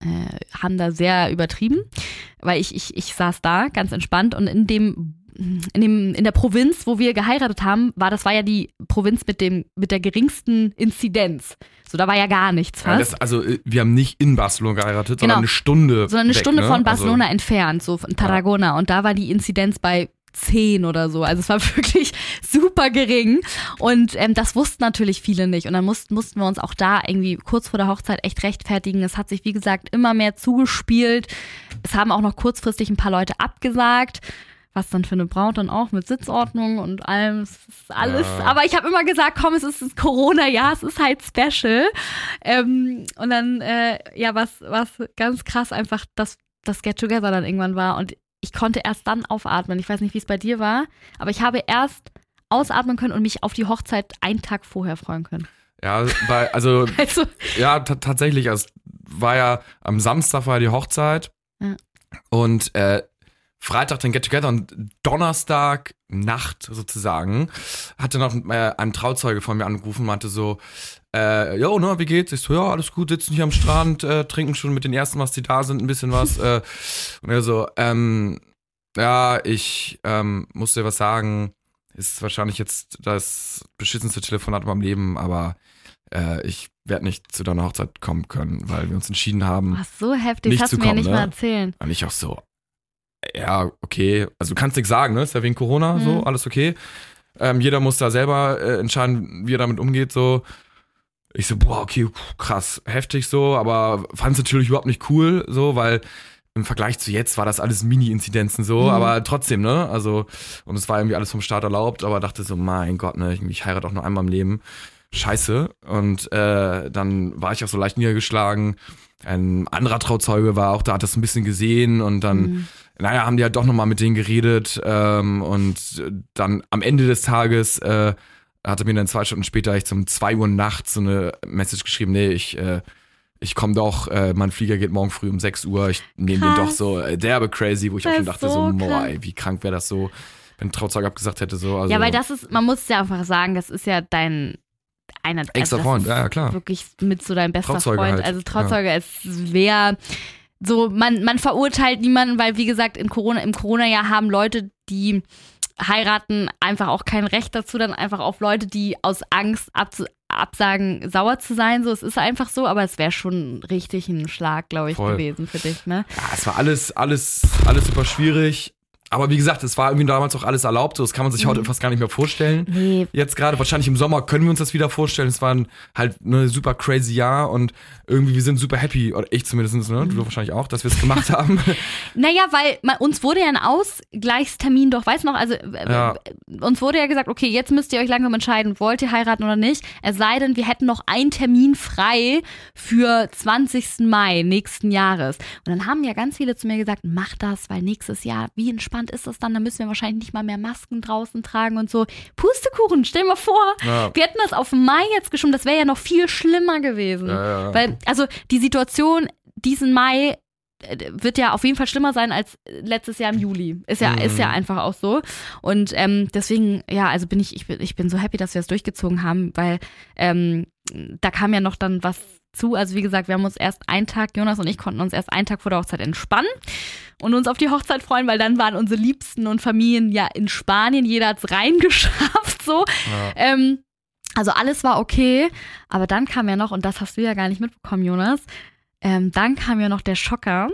äh, haben da sehr übertrieben, weil ich, ich, ich saß da ganz entspannt und in dem in, dem, in der Provinz, wo wir geheiratet haben, war das war ja die Provinz mit dem mit der geringsten Inzidenz. So, da war ja gar nichts Ja, fast. das, also, äh, wir haben nicht in Barcelona geheiratet, Genau. sondern eine Stunde. sondern eine weg, Stunde ne? von Barcelona Also, entfernt, so von Tarragona. Und da war die Inzidenz bei 10 oder so. Also es war wirklich super gering. Und ähm, das wussten natürlich viele nicht. Und dann mussten, mussten wir uns auch da irgendwie kurz vor der Hochzeit echt rechtfertigen. Es hat sich, wie gesagt, immer mehr zugespielt. Es haben auch noch kurzfristig ein paar Leute abgesagt. Was dann für eine Braut dann auch mit Sitzordnung und allem, es ist alles. Ja. Aber ich habe immer gesagt, komm, es ist das Corona-Jahr, es ist halt special. Ähm, und dann, äh, ja, was, was ganz krass einfach, dass das Get Together dann irgendwann war und ich konnte erst dann aufatmen. Ich weiß nicht, wie es bei dir war, aber ich habe erst ausatmen können und mich auf die Hochzeit einen Tag vorher freuen können. Ja, weil, also, Also, ja, ta- tatsächlich, also, es war ja am Samstag war die Hochzeit Ja. und äh, Freitag dann Get Together und Donnerstag Nacht sozusagen hatte noch äh, ein Trauzeuge von mir angerufen und meinte so, äh, jo, ne, wie geht's? Ich so, ja, alles gut, sitzen hier am Strand, äh, trinken schon mit den ersten, was die da sind, ein bisschen was. äh, und er so, ähm, ja, ich ähm, muss dir was sagen, ist wahrscheinlich jetzt das beschissenste Telefonat in meinem Leben, aber äh, ich werde nicht zu deiner Hochzeit kommen können, weil wir uns entschieden haben. was so heftig, Nicht das zu hast du mir kommen, nicht ne? mal erzählen. Und ich auch so, ja, okay. Also du kannst nichts sagen, ne? Ist ja wegen Corona, so, Mhm. alles okay. Ähm, jeder muss da selber äh, entscheiden, wie er damit umgeht, so. Ich so, boah, okay, krass, heftig so, aber fand es natürlich überhaupt nicht cool, so, weil im Vergleich zu jetzt war das alles Mini-Inzidenzen so, Mhm. aber trotzdem, ne? Also, und es war irgendwie alles vom Staat erlaubt, aber dachte so, mein Gott, ne, ich, ich heirate auch nur einmal im Leben. Scheiße. Und äh, dann war ich auch so leicht niedergeschlagen. Ein anderer Trauzeuge war auch da, hat das ein bisschen gesehen und dann Mhm. Naja, haben die halt doch nochmal mit denen geredet ähm, und dann am Ende des Tages äh, hat er mir dann zwei Stunden später echt um zwei Uhr nachts so eine Message geschrieben, nee, ich, äh, ich komme doch, äh, mein Flieger geht morgen früh um 6 Uhr, ich nehme den doch so äh, derbe crazy, wo ich Das auch schon ist dachte, so so, boah, ey, wie krank wäre das so, wenn ein Trauzeuge abgesagt hätte, so. Also, ja, weil das ist, man muss ja einfach sagen, das ist ja dein einer Extra das Freund, ist ja, ja, klar. Wirklich mit so deinem bester Freund. halt, Also Trauzeuge, es wäre so, man, man verurteilt niemanden, weil wie gesagt, in Corona, im Corona-Jahr haben Leute, die heiraten, einfach auch kein Recht dazu, dann einfach auf Leute, die aus Angst abzu absagen, sauer zu sein. So, es ist einfach so, aber es wäre schon richtig ein Schlag, glaube ich, Voll. gewesen für dich, ne? Ja, es war alles, alles, alles super schwierig. Aber wie gesagt, es war irgendwie damals auch alles erlaubt. So, das kann man sich Mhm. heute fast gar nicht mehr vorstellen. Nee, Jetzt gerade, wahrscheinlich im Sommer können wir uns das wieder vorstellen. Es war ein, halt ein super crazy Jahr und irgendwie wir sind super happy, oder ich zumindest, ne? Mhm. du wahrscheinlich auch, dass wir es gemacht haben. Naja, weil man, uns wurde ja ein Ausgleichstermin doch, weiß noch, also Ja. uns wurde ja gesagt, okay, jetzt müsst ihr euch langsam entscheiden, wollt ihr heiraten oder nicht. Es sei denn, wir hätten noch einen Termin frei für 20. Mai nächsten Jahres. Und dann haben ja ganz viele zu mir gesagt, mach das, weil nächstes Jahr, wie entspannt ist das dann? Da müssen wir wahrscheinlich nicht mal mehr Masken draußen tragen und so. Pustekuchen, stell mal vor, Ja. wir hätten das auf Mai jetzt geschoben, das wäre ja noch viel schlimmer gewesen. Ja, ja. Weil, also die Situation diesen Mai äh, wird ja auf jeden Fall schlimmer sein als letztes Jahr im Juli. Ist ja, Mhm. ist ja einfach auch so. Und ähm, deswegen, ja, also bin ich, ich bin, ich bin so happy, dass wir es durchgezogen haben, weil ähm, da kam ja noch dann was zu. Also wie gesagt, wir haben uns erst einen Tag, Jonas und ich konnten uns erst einen Tag vor der Hochzeit entspannen und uns auf die Hochzeit freuen, weil dann waren unsere Liebsten und Familien ja in Spanien. Jeder hat's reingeschafft so. Ja. Ähm, also alles war okay, aber dann kam ja noch, und das hast du ja gar nicht mitbekommen, Jonas, ähm, dann kam ja noch der Schocker.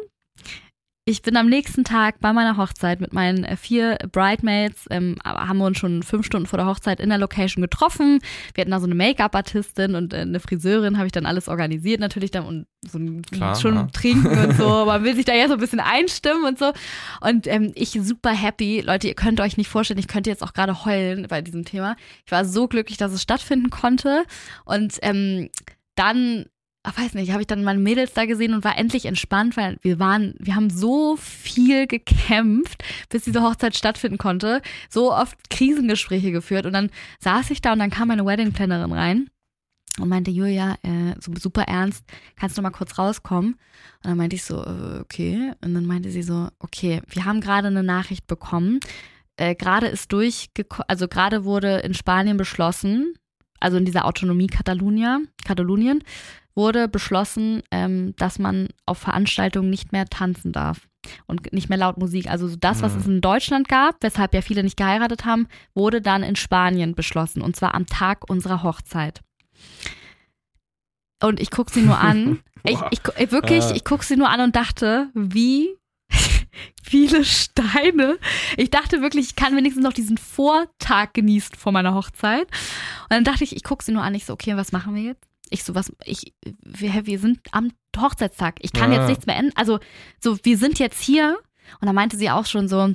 Ich bin am nächsten Tag bei meiner Hochzeit mit meinen äh, vier Bridemaids, ähm, haben wir uns schon fünf Stunden vor der Hochzeit in der Location getroffen. Wir hatten da so eine Make-up-Artistin und äh, eine Friseurin, habe ich dann alles organisiert natürlich dann und so ein, Klar, schon ja. trinken und so. Man will sich da ja so ein bisschen einstimmen und so. Und ähm, ich super happy. Leute, ihr könnt euch nicht vorstellen, ich könnte jetzt auch gerade heulen bei diesem Thema. Ich war so glücklich, dass es stattfinden konnte. Und ähm, dann, weiß nicht, habe ich dann meine Mädels da gesehen und war endlich entspannt, weil wir waren, wir haben so viel gekämpft, bis diese Hochzeit stattfinden konnte. So oft Krisengespräche geführt. Und dann saß ich da und dann kam meine Wedding-Plannerin rein und meinte, Julia, äh, so super ernst, kannst du mal kurz rauskommen? Und dann meinte ich so, äh, okay. Und dann meinte sie so, okay, wir haben gerade eine Nachricht bekommen. Äh, gerade ist durchgekommen, also gerade wurde in Spanien beschlossen, also in dieser Autonomie Katalunia, Katalonien, wurde beschlossen, ähm, dass man auf Veranstaltungen nicht mehr tanzen darf und nicht mehr laut Musik. Also so das, was Mhm. es in Deutschland gab, weshalb ja viele nicht geheiratet haben, wurde dann in Spanien beschlossen und zwar am Tag unserer Hochzeit. Und ich gucke sie nur an. ich, ich, ich wirklich, Äh. ich gucke sie nur an und dachte, wie viele Steine. Ich dachte wirklich, ich kann wenigstens noch diesen Vortag genießen vor meiner Hochzeit. Und dann dachte ich, ich gucke sie nur an. Ich so, okay, was machen wir jetzt? Ich so, was, ich, wir, wir sind am Hochzeitstag. Ich kann Ja. jetzt nichts mehr ändern. Also, so, wir sind jetzt hier. Und dann meinte sie auch schon so,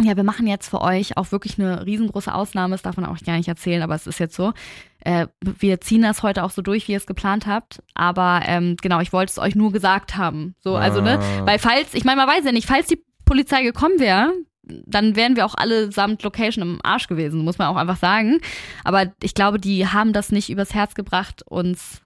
ja, wir machen jetzt für euch auch wirklich eine riesengroße Ausnahme. Das darf man auch gar nicht erzählen, aber es ist jetzt so. Äh, wir ziehen das heute auch so durch, wie ihr es geplant habt. Aber ähm, genau, ich wollte es euch nur gesagt haben. So, also, ne? Ah. Weil falls, ich meine, man weiß ja nicht, falls die Polizei gekommen wäre, dann wären wir auch allesamt Location im Arsch gewesen, muss man auch einfach sagen. Aber ich glaube, die haben das nicht übers Herz gebracht, uns.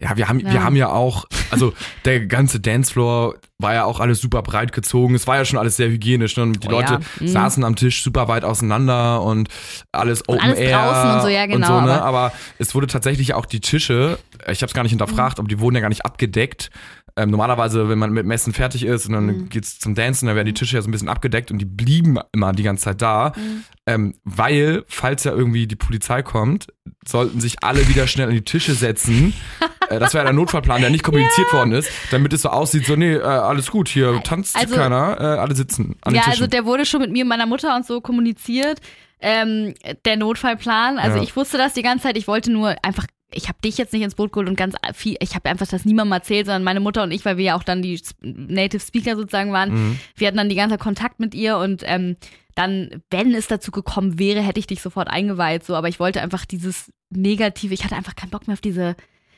Ja, wir haben, Ja. wir haben ja auch, also der ganze Dancefloor war ja auch alles super breit gezogen. Es war ja schon alles sehr hygienisch. Ne? Und die Oh Leute ja. Mhm. saßen am Tisch super weit auseinander und alles Open alles Air draußen und so, ja, genau, Und so, ne? aber- aber es wurde tatsächlich auch die Tische, ich habe es gar nicht hinterfragt, aber die wurden ja gar nicht abgedeckt. Ähm, normalerweise, wenn man mit Messen fertig ist und dann Mhm. geht's zum Dancen, dann werden die Tische ja so ein bisschen abgedeckt und die blieben immer die ganze Zeit da. Mhm. Ähm, weil, falls ja irgendwie die Polizei kommt, sollten sich alle wieder schnell an die Tische setzen. äh, das ja der Notfallplan, der nicht kommuniziert worden ist, damit es so aussieht, so, nee, äh, alles gut, hier tanzt Also- keiner, äh, alle sitzen an den Ja, Tischen. also der wurde schon mit mir und meiner Mutter und so kommuniziert. Ähm, der Notfallplan. Also Ja. ich wusste das die ganze Zeit. Ich wollte nur einfach. Ich habe dich jetzt nicht ins Boot geholt und ganz viel, ich habe einfach das niemandem erzählt, sondern meine Mutter und ich, weil wir ja auch dann die Native Speaker sozusagen waren, Mhm. wir hatten dann die ganze Zeit Kontakt mit ihr und ähm, dann, wenn es dazu gekommen wäre, hätte ich dich sofort eingeweiht, so, aber ich wollte einfach dieses Negative, ich hatte einfach keinen Bock mehr auf diese,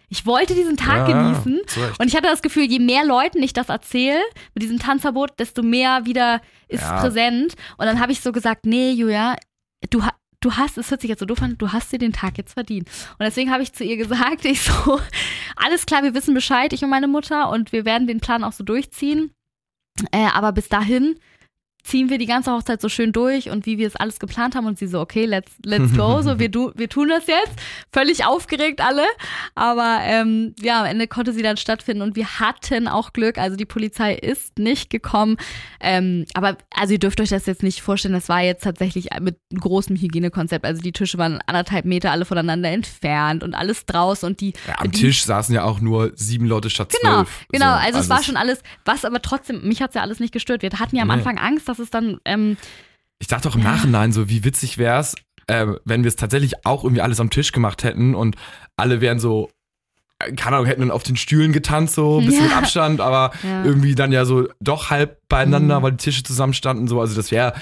ich wollte diesen Tag Ja, genießen und ich hatte das Gefühl, je mehr Leuten ich das erzähle mit diesem Tanzverbot, desto mehr wieder ist Ja. präsent. Und dann habe ich so gesagt, nee, Julia, du, ha- du hast, es hört sich jetzt so doof an, du hast dir den Tag jetzt verdient. Und deswegen habe ich zu ihr gesagt, ich so, alles klar, wir wissen Bescheid, ich und meine Mutter, und wir werden den Plan auch so durchziehen. Äh, aber bis dahin ziehen wir die ganze Hochzeit so schön durch und wie wir es alles geplant haben und sie so, okay, let's, let's go, so wir, du, wir tun das jetzt. Völlig aufgeregt alle, aber ähm, ja, am Ende konnte sie dann stattfinden und wir hatten auch Glück, also die Polizei ist nicht gekommen, ähm, aber also ihr dürft euch das jetzt nicht vorstellen, das war jetzt tatsächlich mit großem Hygienekonzept, also die Tische waren anderthalb Meter alle voneinander entfernt und alles draußen und die... Ja, am die, Tisch saßen ja auch nur sieben Leute statt Genau, zwölf. genau, So, also, es war schon alles, was aber trotzdem, mich hat's ja alles nicht gestört. Wir hatten ja am Nee. Anfang Angst, dass es dann, ähm, Ich dachte auch im Nachhinein so, wie witzig wär's, äh, wenn wir es tatsächlich auch irgendwie alles am Tisch gemacht hätten und alle wären so, äh, keine Ahnung, hätten dann auf den Stühlen getanzt, so ein bisschen Ja. Abstand, aber Ja. irgendwie dann ja so doch halb beieinander, Mhm. weil die Tische zusammenstanden, so. Also das wäre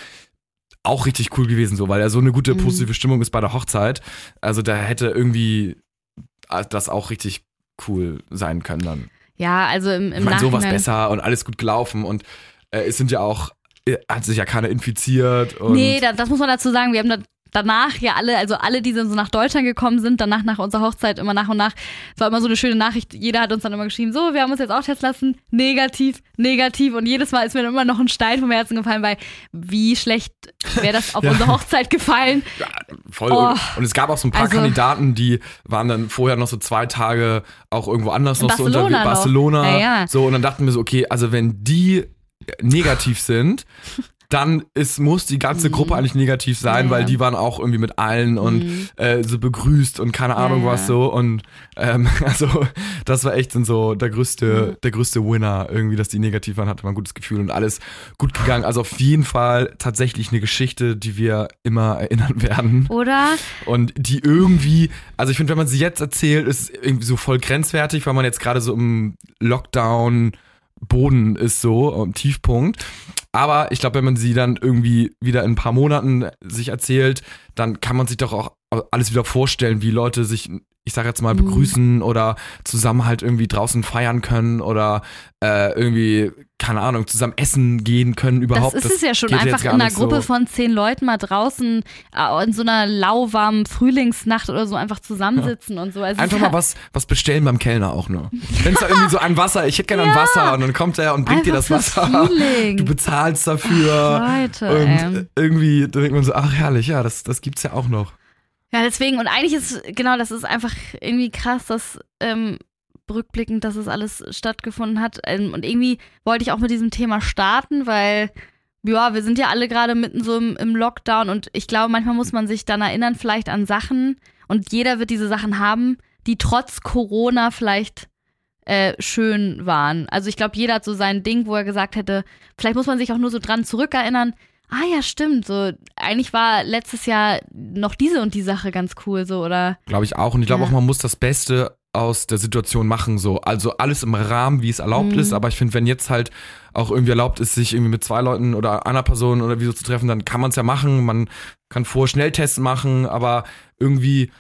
auch richtig cool gewesen, so, weil ja so eine gute Mhm. positive Stimmung ist bei der Hochzeit. Also da hätte irgendwie äh, das auch richtig cool sein können dann. ja, also im, im Ich sowas Nachhinein. besser und alles gut gelaufen und äh, es sind ja auch, hat sich ja keiner infiziert und Nee, da, das muss man dazu sagen. Wir haben da danach ja alle, also alle, die so nach Deutschland gekommen sind, danach nach unserer Hochzeit immer nach und nach, es war immer so eine schöne Nachricht. Jeder hat uns dann immer geschrieben, so, wir haben uns jetzt auch testen lassen, negativ, negativ. Und jedes Mal ist mir dann immer noch ein Stein vom Herzen gefallen, weil wie schlecht wäre das auf Ja. unsere Hochzeit gefallen. Ja, voll. Oh. Und, es gab auch so ein paar Also- Kandidaten, die waren dann vorher noch so zwei Tage auch irgendwo anders noch so Barcelona unterwegs. noch. Barcelona. Ja, ja. So, und dann dachten wir so, okay, also wenn die negativ sind, dann ist, muss die ganze Gruppe eigentlich negativ sein, Mhm. Ja, weil ja. die waren auch irgendwie mit allen und Mhm. äh, so begrüßt und keine Ahnung ja. was so. Und ähm, also das war echt so der größte, Mhm. der größte Winner, irgendwie, dass die negativ waren, hatte man ein gutes Gefühl und alles gut gegangen. Also auf jeden Fall tatsächlich eine Geschichte, die wir immer erinnern werden. Oder? Und die irgendwie, also ich finde, wenn man sie jetzt erzählt, ist es irgendwie so voll grenzwertig, weil man jetzt gerade so im Lockdown Boden ist so, am Tiefpunkt. Aber ich glaube, wenn man sie dann irgendwie wieder in ein paar Monaten sich erzählt, dann kann man sich doch auch alles wieder vorstellen, wie Leute sich, ich sage jetzt mal, Mhm. begrüßen oder zusammen halt irgendwie draußen feiern können oder äh, irgendwie, keine Ahnung, zusammen essen gehen können überhaupt. das ist es ja schon einfach in einer Gruppe so. von zehn Leuten mal draußen äh, in so einer lauwarmen Frühlingsnacht oder so einfach zusammensitzen und so. Also Einfach mal ja was, was bestellen beim Kellner auch nur. Wenn es da irgendwie so ein Wasser, ich hätte gerne ein Wasser und dann kommt er und bringt dir das einfach Wasser. Feeling. Du bezahlst dafür. Leute, und ey. irgendwie denkt man so, ach herrlich, ja, das, das gibt's ja auch noch. Ja, deswegen, und eigentlich ist, genau, das ist einfach irgendwie krass, dass ähm, rückblickend, dass es alles stattgefunden hat. Ähm, und irgendwie wollte ich auch mit diesem Thema starten, weil, ja, wir sind ja alle gerade mitten so im, im Lockdown und ich glaube, manchmal muss man sich dann erinnern, vielleicht an Sachen und jeder wird diese Sachen haben, die trotz Corona vielleicht äh, schön waren. Also ich glaube, jeder hat so sein Ding, wo er gesagt hätte, vielleicht muss man sich auch nur so dran zurückerinnern, ah ja, stimmt, so eigentlich war letztes Jahr noch diese und die Sache ganz cool, so, oder? Glaube ich auch. Und ich glaube Ja. auch, man muss das Beste aus der Situation machen, so. Also alles im Rahmen, wie es erlaubt Mhm. ist. Aber ich finde, wenn jetzt halt auch irgendwie erlaubt ist, sich irgendwie mit zwei Leuten oder einer Person oder wie so zu treffen, dann kann man es ja machen. Man kann vor Schnelltests machen, aber irgendwie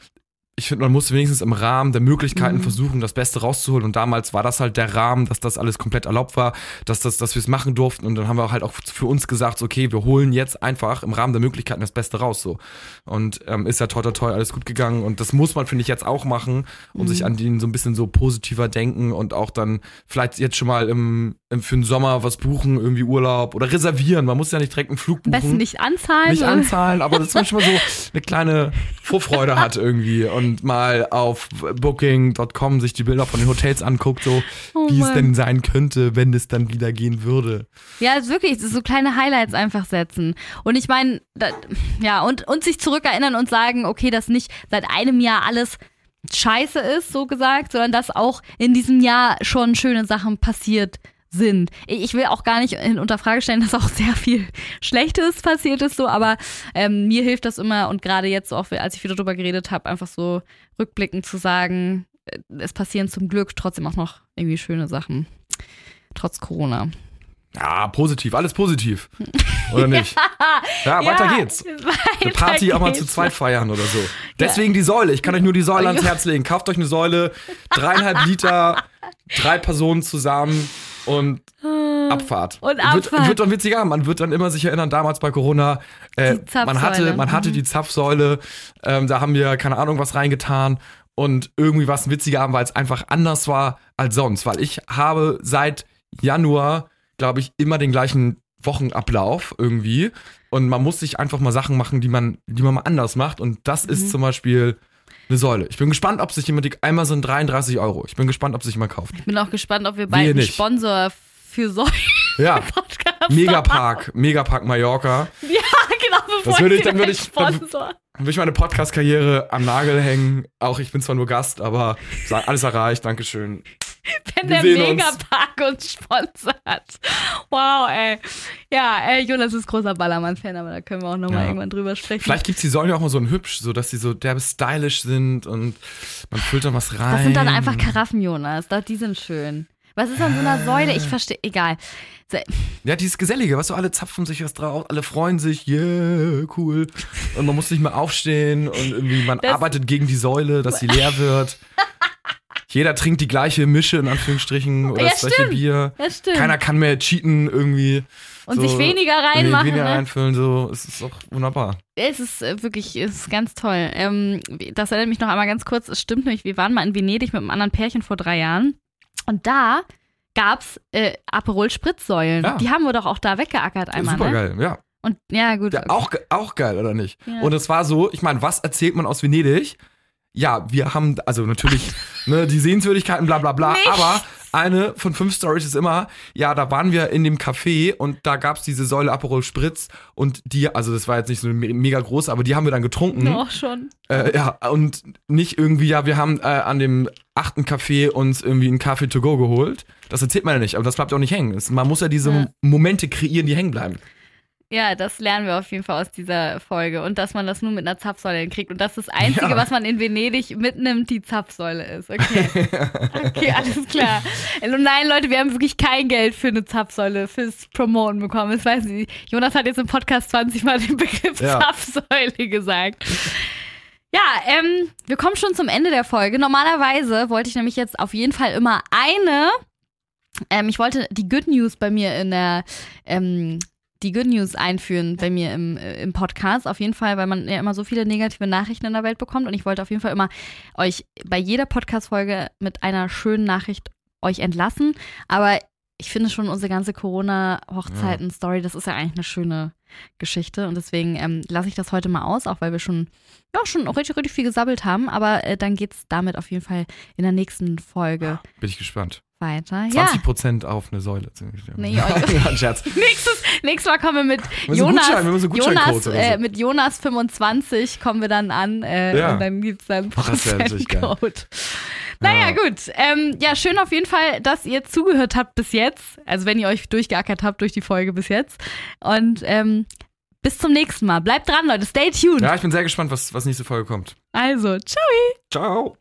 ich finde, man muss wenigstens im Rahmen der Möglichkeiten Mhm. versuchen, das Beste rauszuholen. Und damals war das halt der Rahmen, dass das alles komplett erlaubt war, dass, das, dass wir es machen durften. Und dann haben wir halt auch für uns gesagt, okay, wir holen jetzt einfach im Rahmen der Möglichkeiten das Beste raus. So. Und ähm, ist ja toi toi toi alles gut gegangen. Und das muss man, finde ich, jetzt auch machen, um Mhm. sich an den so ein bisschen so positiver denken und auch dann vielleicht jetzt schon mal im, im, für den Sommer was buchen, irgendwie Urlaub oder reservieren. Man muss ja nicht direkt einen Flug buchen besten nicht anzahlen. nicht anzahlen, aber dass man schon mal so eine kleine Vorfreude hat irgendwie und mal auf booking.com sich die Bilder von den Hotels anguckt, so Oh wie es Mann. denn sein könnte, wenn es dann wieder gehen würde. Ja, es ist wirklich, es ist so kleine Highlights einfach setzen. Und ich meine, ja, und, und sich zurückerinnern und sagen, okay, dass nicht seit einem Jahr alles scheiße ist, so gesagt, sondern dass auch in diesem Jahr schon schöne Sachen passiert sind. Ich will auch gar nicht in Unterfrage stellen, dass auch sehr viel Schlechtes passiert ist, so, aber ähm, mir hilft das immer und gerade jetzt auch, als ich wieder drüber geredet habe, einfach so rückblickend zu sagen, äh, es passieren zum Glück trotzdem auch noch irgendwie schöne Sachen. Trotz Corona. Ja, positiv, alles positiv. Oder nicht? Ja, weiter Ja, geht's. Weiter Eine Party auch mal zu geht's. zweit feiern oder so. Deswegen die Säule. Ich kann euch nur die Säule ans Ja. Herz legen. Kauft euch eine Säule, dreieinhalb Liter, drei Personen zusammen und Abfahrt. Und Wird, Abfahrt. wird dann witziger. Man wird dann immer sich erinnern, damals bei Corona, äh, man hatte, man hatte Mhm. die Zapfsäule, ähm, da haben wir keine Ahnung was reingetan und irgendwie war es ein witziger Abend, weil es einfach anders war als sonst, weil ich habe seit Januar, glaube ich, immer den gleichen Wochenablauf irgendwie und man muss sich einfach mal Sachen machen, die man, die man mal anders macht und das Mhm. ist zum Beispiel eine Säule. Ich bin gespannt, ob sich jemand, die einmal sind 33 Euro. Ich bin gespannt, ob sich jemand kauft. Ich bin auch gespannt, ob wir bald einen nicht. Sponsor für solche Ja, Podcasts Megapark, Megapark Mallorca. Ja, genau, bevor Das würde ich- dann würde ich- dann- will ich meine Podcast-Karriere am Nagel hängen. Auch ich bin zwar nur Gast, aber alles erreicht. Dankeschön. Wenn Wir der sehen uns. Megapark uns sponsert. Wow, ey. Ja, äh, Jonas ist großer Ballermann-Fan, aber da können wir auch nochmal Ja. irgendwann drüber sprechen. Vielleicht gibt's die Säulen ja auch mal so ein hübsch, so dass sie so derbe stylisch sind und man füllt da was rein. das sind dann einfach Karaffen, Jonas. Die sind schön. Was ist an so einer Säule? Ich verstehe, egal. So, Ja, dieses Gesellige, weißt du, alle zapfen sich was drauf, alle freuen sich, yeah, cool. Und man muss nicht mehr aufstehen und irgendwie, man Das- arbeitet gegen die Säule, dass sie leer wird. Jeder trinkt die gleiche Mische, in Anführungsstrichen, oder Ja, das gleiche. Bier. ja, stimmt. Keiner kann mehr cheaten irgendwie. Und so sich weniger reinmachen. Weniger ne? reinfüllen, so. Es ist doch wunderbar. Es ist äh, wirklich, es ist ganz toll. Ähm, das erinnert mich noch einmal ganz kurz. Es stimmt nämlich, wir waren mal in Venedig mit einem anderen Pärchen vor drei Jahren. Und da gab's äh, Aperol Spritzsäulen. Ja. Die haben wir doch auch da weggeackert einmal. Super Ne? geil, ja. Und ja, gut. ja auch, auch geil, oder nicht? Ja. Und es war so, ich meine, was erzählt man aus Venedig? Ja, wir haben, also natürlich, ne, die Sehenswürdigkeiten, bla bla bla, Nichts. aber eine von fünf Stories ist immer, ja, da waren wir in dem Café und da gab's diese Säule Aperol Spritz und die, also das war jetzt nicht so me- mega groß, aber die haben wir dann getrunken. Auch schon. Äh, ja, und nicht irgendwie, ja, wir haben äh, an dem achten Café uns irgendwie einen Kaffee to go geholt. Das erzählt man ja nicht, aber das bleibt auch nicht hängen. Es, man muss ja diese Ja. Momente kreieren, die hängen bleiben. Ja, das lernen wir auf jeden Fall aus dieser Folge. Und dass man das nur mit einer Zapfsäule hinkriegt. Und dass das Einzige, Ja. was man in Venedig mitnimmt, die Zapfsäule ist. Okay. Okay, alles klar. Und nein, Leute, wir haben wirklich kein Geld für eine Zapfsäule, fürs Promoten bekommen. Das weiß ich nicht. Jonas hat jetzt im Podcast 20 Mal den Begriff Ja. Zapfsäule gesagt. Ja, ähm, wir kommen schon zum Ende der Folge. Normalerweise wollte ich nämlich jetzt auf jeden Fall immer eine, ähm, ich wollte die Good News bei mir in der, ähm, die Good News einführen bei mir im, äh, im Podcast. Auf jeden Fall, weil man ja immer so viele negative Nachrichten in der Welt bekommt. Und ich wollte auf jeden Fall immer euch bei jeder Podcast-Folge mit einer schönen Nachricht euch entlassen. Aber ich finde schon unsere ganze Corona-Hochzeiten-Story, das ist ja eigentlich eine schöne Geschichte. Und deswegen ähm, lasse ich das heute mal aus, auch weil wir schon, ja, schon richtig, richtig viel gesabbelt haben. Aber äh, dann geht's damit auf jeden Fall in der nächsten Folge Bin ich gespannt. Weiter. Ja. 20% auf eine Säule. Nee, ja, Scherz. Nächstes, nächstes Mal kommen wir mit Wir Jonas, Gutschein, Jonas, so. äh, mit Jonas 25 kommen wir dann an äh, Ja. und dann dann wär natürlich geil. Prozentcode. Naja, Ja. gut. Ähm, ja, schön auf jeden Fall, dass ihr zugehört habt bis jetzt. Also wenn ihr euch durchgeackert habt durch die Folge bis jetzt. Und ähm, bis zum nächsten Mal. Bleibt dran, Leute. Stay tuned. Ja, ich bin sehr gespannt, was, was nächste Folge kommt. Also, ciao. Ciao.